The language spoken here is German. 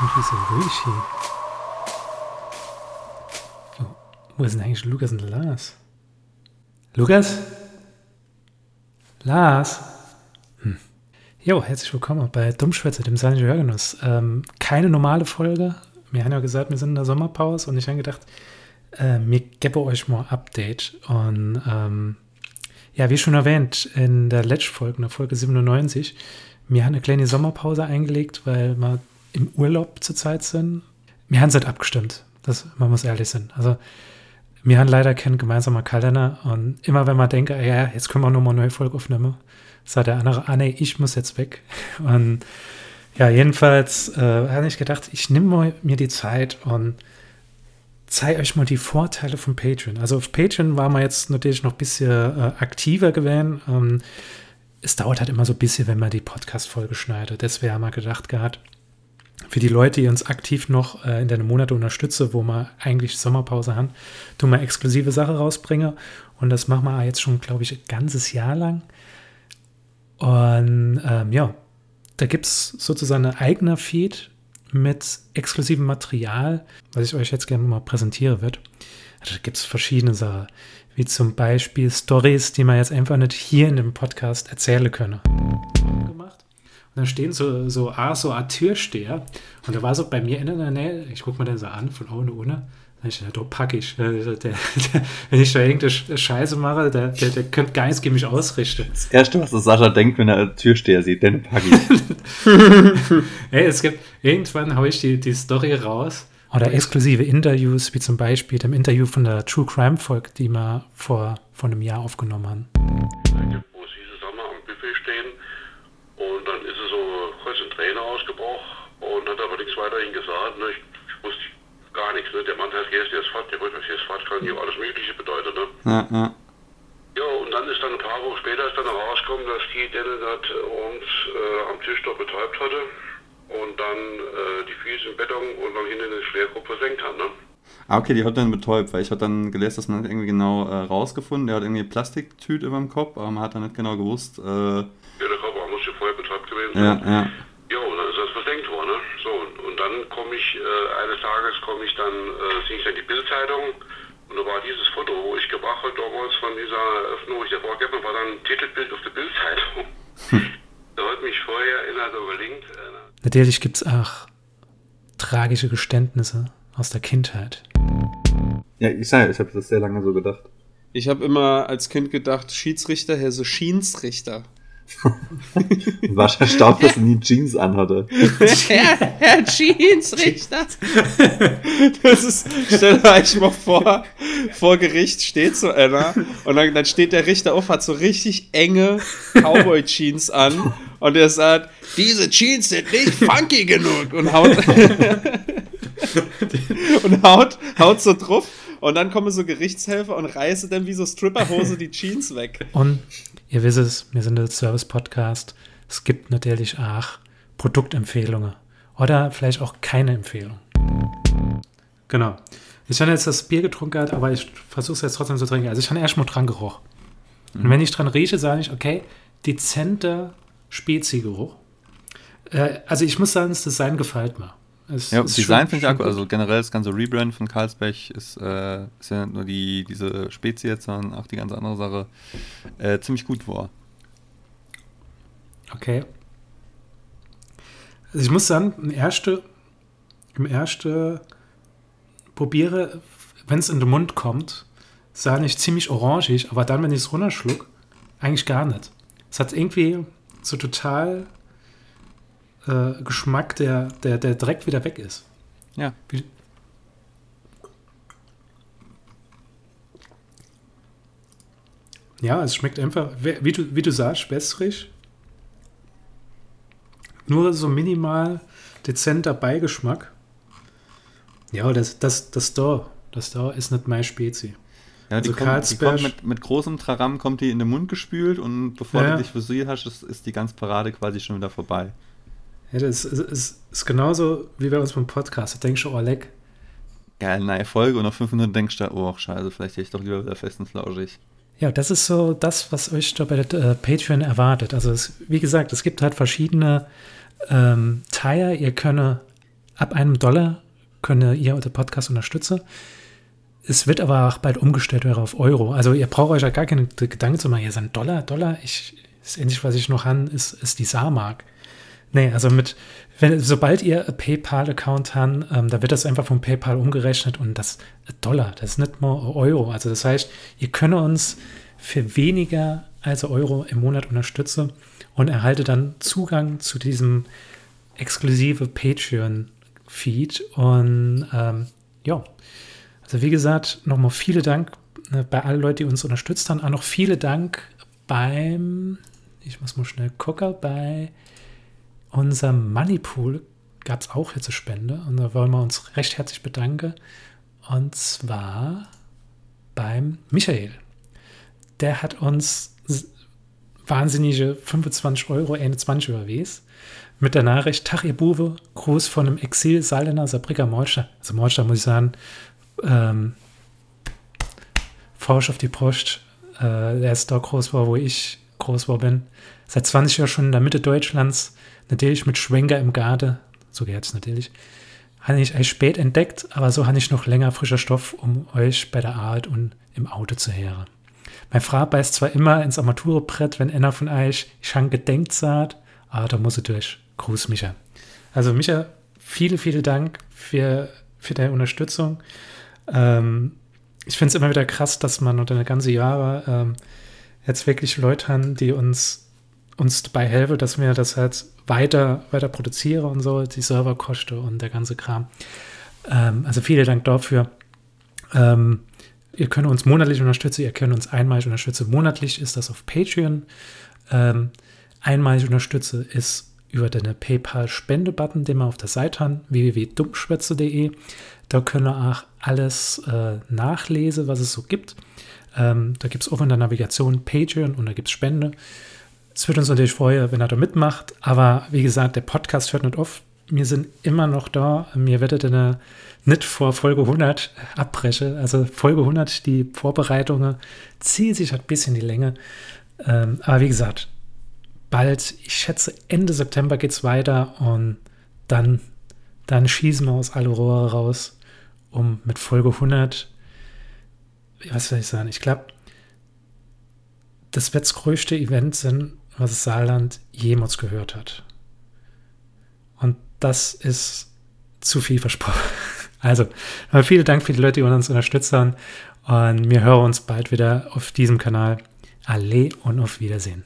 irgendwie so ruhig hier. Oh, wo denn eigentlich Lukas und Lars? Lukas? Lars? Hm. Jo, herzlich willkommen bei Dummschwätze, dem Silent Hörgenuss. Ähm, keine normale Folge. Wir haben ja gesagt, wir sind in der Sommerpause und ich habe gedacht, äh, mir gebe euch mal Update. Und ähm, ja, wie schon erwähnt, in der letzten Folge, in der Folge 97, wir haben eine kleine Sommerpause eingelegt, weil wir im Urlaub zurzeit sind. Wir haben es halt abgestimmt. Das, man muss ehrlich sein. Also, wir haben leider keinen gemeinsamen Kalender und immer wenn man denkt, ja, jetzt können wir nochmal eine neue Folge aufnehmen, sagt der andere, ah nee, ich muss jetzt weg. Und ja, jedenfalls äh, habe ich gedacht, ich nehme mir die Zeit und zeige euch mal die Vorteile von Patreon. Also auf Patreon war man jetzt natürlich noch ein bisschen äh, aktiver gewesen. Ähm, es dauert halt immer so ein bisschen, wenn man die Podcast-Folge schneidet. Deswegen haben wir gedacht gehabt, für die Leute, die uns aktiv noch äh, in den Monaten unterstützen, wo wir eigentlich Sommerpause haben, tun wir exklusive Sachen rausbringen. Und das machen wir jetzt schon, glaube ich, ein ganzes Jahr lang. Und ähm, ja, da gibt es sozusagen ein eigener Feed mit exklusivem Material, was ich euch jetzt gerne mal präsentieren wird. Da gibt es verschiedene Sachen, wie zum Beispiel Stories, die man jetzt einfach nicht hier in dem Podcast erzählen können. Dann stehen so, so, ah, so ein Türsteher. Und da war so bei mir in der Nähe, ich gucke mir den so an, von ohne, ohne. Ich dachte, da packe ich. Der, der, der, wenn ich da irgendeine Scheiße mache, der, der, der könnte gar nichts gegen mich ausrichten. Das Erste, was Sascha denkt, wenn er einen Türsteher sieht, den packe ich. hey, es gibt, irgendwann haue ich die, die Story raus. Oder exklusive Interviews, wie zum Beispiel dem Interview von der True Crime Folge, die wir vor, vor einem Jahr aufgenommen haben. Wo sie zusammen am Buffet stehen und dann ist es so kurz ein Trainer ausgebrochen und hat aber nichts weiterhin gesagt. Ne? Ich, wusste gar nichts. Ne? Der Mann heißt ist Fahrt, der wollte Fahrt kann hier alles Mögliche bedeuten. Ne? Ja, ja. Ja, und dann ist dann ein paar Wochen später ist dann rausgekommen, dass die denen das uns äh, am Tisch dort betäubt hatte und dann äh, die Füße im Beton und dann hinten in den Schwergrund versenkt hat. Ne? Ah, okay, die hat dann betäubt, weil ich habe dann gelesen, dass man das irgendwie genau äh, rausgefunden. Der hat irgendwie Plastiktüte über dem Kopf, aber man hat dann nicht genau gewusst. Äh, Ja, der Körper muss ja vorher betäubt gewesen ja, sein. ja. Ja, und dann ist das versenkt worden. Ne? So, und, und dann komme ich, äh, eines Tages komme ich dann, äh, sehe ich dann die Bildzeitung und da war dieses Foto, wo ich gebracht habe damals von dieser Eröffnung, wo ich davor gegeben habe, war dann ein Titelbild auf der Bildzeitung. da hat mich vorher erinnert, überlinkt. Äh, Natürlich gibt es auch tragische Geständnisse aus der Kindheit. Ja, ich sage, ich habe das sehr lange so gedacht. Ich habe immer als Kind gedacht, Schiedsrichter, Herr so Schiensrichter. Und war erstaunt, dass er nie Jeans anhatte. Herr, Herr Schiedsrichter. Das ist, stell euch mal vor, vor Gericht steht so einer und dann, dann steht der Richter auf, hat so richtig enge Cowboy-Jeans an und er sagt, diese Jeans sind nicht funky genug und haut, und haut, haut so drauf und dann kommen so Gerichtshelfer und reißen dann wie so Stripperhose die Jeans weg. Und ihr wisst es, wir sind der Service-Podcast. Es gibt natürlich auch Produktempfehlungen. Oder vielleicht auch keine Empfehlung. Genau. Ich habe jetzt das Bier getrunken, aber ich versuche es jetzt trotzdem zu trinken. Also ich habe erstmal dran gerochen. Und wenn ich dran rieche, sage ich, okay, dezenter Spezi-Geruch. Äh, also ich muss sagen, das Design gefällt mir. Es Ja, ist Design finde ich auch. Also generell das ganze Rebrand von Karlsberg ist, äh, ist ja nicht nur die, diese Spezie jetzt, sondern auch die ganze andere Sache äh, ziemlich gut war. Okay. Also ich muss sagen, im ersten, im ersten probiere, wenn es in den Mund kommt, sah nicht ziemlich orangig, aber dann, wenn ich es runterschluck, eigentlich gar nicht. Es hat irgendwie so total äh, Geschmack, der, der, der direkt wieder weg ist. Ja. Wie, ja, es schmeckt einfach, wie du, wie du sagst, wässrig. Nur so minimal dezenter Beigeschmack. Ja, das, das, das da, das da ist nicht meine Spezie. Ja, die, Also kommt, die kommt mit, mit großem Traram kommt die in den Mund gespült und bevor Ja. du dich versiert hast, ist, ist die ganze Parade quasi schon wieder vorbei. Ja, das ist, ist, ist genauso wie bei uns beim Podcast. Da denkst du, oh, leck. Geil, neue Folge und nach fünf Minuten denkst du, oh scheiße, vielleicht hätte ich doch lieber wieder fest und flauschig. Ja, das ist so das, was euch da bei der äh, Patreon erwartet. Also, es, wie gesagt, es gibt halt verschiedene ähm, Tier. Ihr könnt ab einem Dollar könnt ihr den Podcast unterstützen. Es wird aber auch bald umgestellt wäre auf Euro. Also ihr braucht euch ja gar keine Gedanken zu machen, ihr seid Dollar, Dollar. Ich, das Einzige, was ich noch habe, ist, ist die Saarmark. Nee, also mit, wenn, sobald ihr PayPal-Account habt, ähm, da wird das einfach von PayPal umgerechnet und das Dollar, das ist nicht mal Euro. Also das heißt, ihr könnt uns für weniger als Euro im Monat unterstützen und erhaltet dann Zugang zu diesem exklusive Patreon-Feed. Und ähm, ja, also wie gesagt, nochmal viele Dank äh, bei allen Leuten, die uns unterstützt haben. Auch noch viele Dank beim, ich muss mal schnell gucken, bei unserem Moneypool gab es auch jetzt eine Spende und da wollen wir uns recht herzlich bedanken. Und zwar beim Michael. Der hat uns wahnsinnige 25 Euro, 21 überwies. Mit der Nachricht, Tag ihr Buwe, Gruß von einem Exil Saarländer Saarbrücker Molster. Also Molster muss ich sagen, ähm, Forsch auf die Post. Äh, der ist da groß war, wo ich groß war bin. Seit 20 Jahren schon in der Mitte Deutschlands natürlich mit Schwenker im Garde, so geht es natürlich, habe ich eigentlich spät entdeckt, aber so habe ich noch länger frischer Stoff, um euch bei der Arbeit und im Auto zu hören. Mein Frau beißt zwar immer ins Armaturebrett, wenn einer von euch schon gedenkt sagt, aber da muss ich durch. Gruß, Micha. Also, Micha, viele, viele Dank für, für deine Unterstützung. Ähm, ich finde es immer wieder krass, dass man unter eine ganze Jahre ähm, jetzt wirklich Leute haben, die uns, uns dabei helfen, dass wir das halt weiter, weiter produziere und so, die Serverkosten und der ganze Kram. Ähm, also vielen Dank dafür. Ähm, ihr könnt uns monatlich unterstützen, ihr könnt uns einmalig unterstützen. Monatlich ist das auf Patreon. Ähm, einmalig unterstütze ist über den PayPal-Spende-Button, den wir auf der Seite haben, www.dummschwätze.de. Da können wir auch alles äh, nachlesen, was es so gibt. Ähm, da gibt es auch in der Navigation Patreon und da gibt es Spende. Es würde uns natürlich freuen, wenn er da mitmacht. Aber wie gesagt, der Podcast hört nicht auf. Wir sind immer noch da. Mir werdet ihr nicht vor Folge 100 abbrechen. Also Folge 100, die Vorbereitungen ziehen sich halt ein bisschen die Länge. Ähm, aber wie gesagt, bald, ich schätze Ende September geht es weiter und dann, dann schießen wir aus alle Rohre raus, um mit Folge 100, was soll ich sagen, ich glaube, das wird das größte Event sein, was das Saarland jemals gehört hat. Und das ist zu viel versprochen. Also, vielen Dank für die Leute, die uns unterstützt haben. Und wir hören uns bald wieder auf diesem Kanal. Alle und auf Wiedersehen.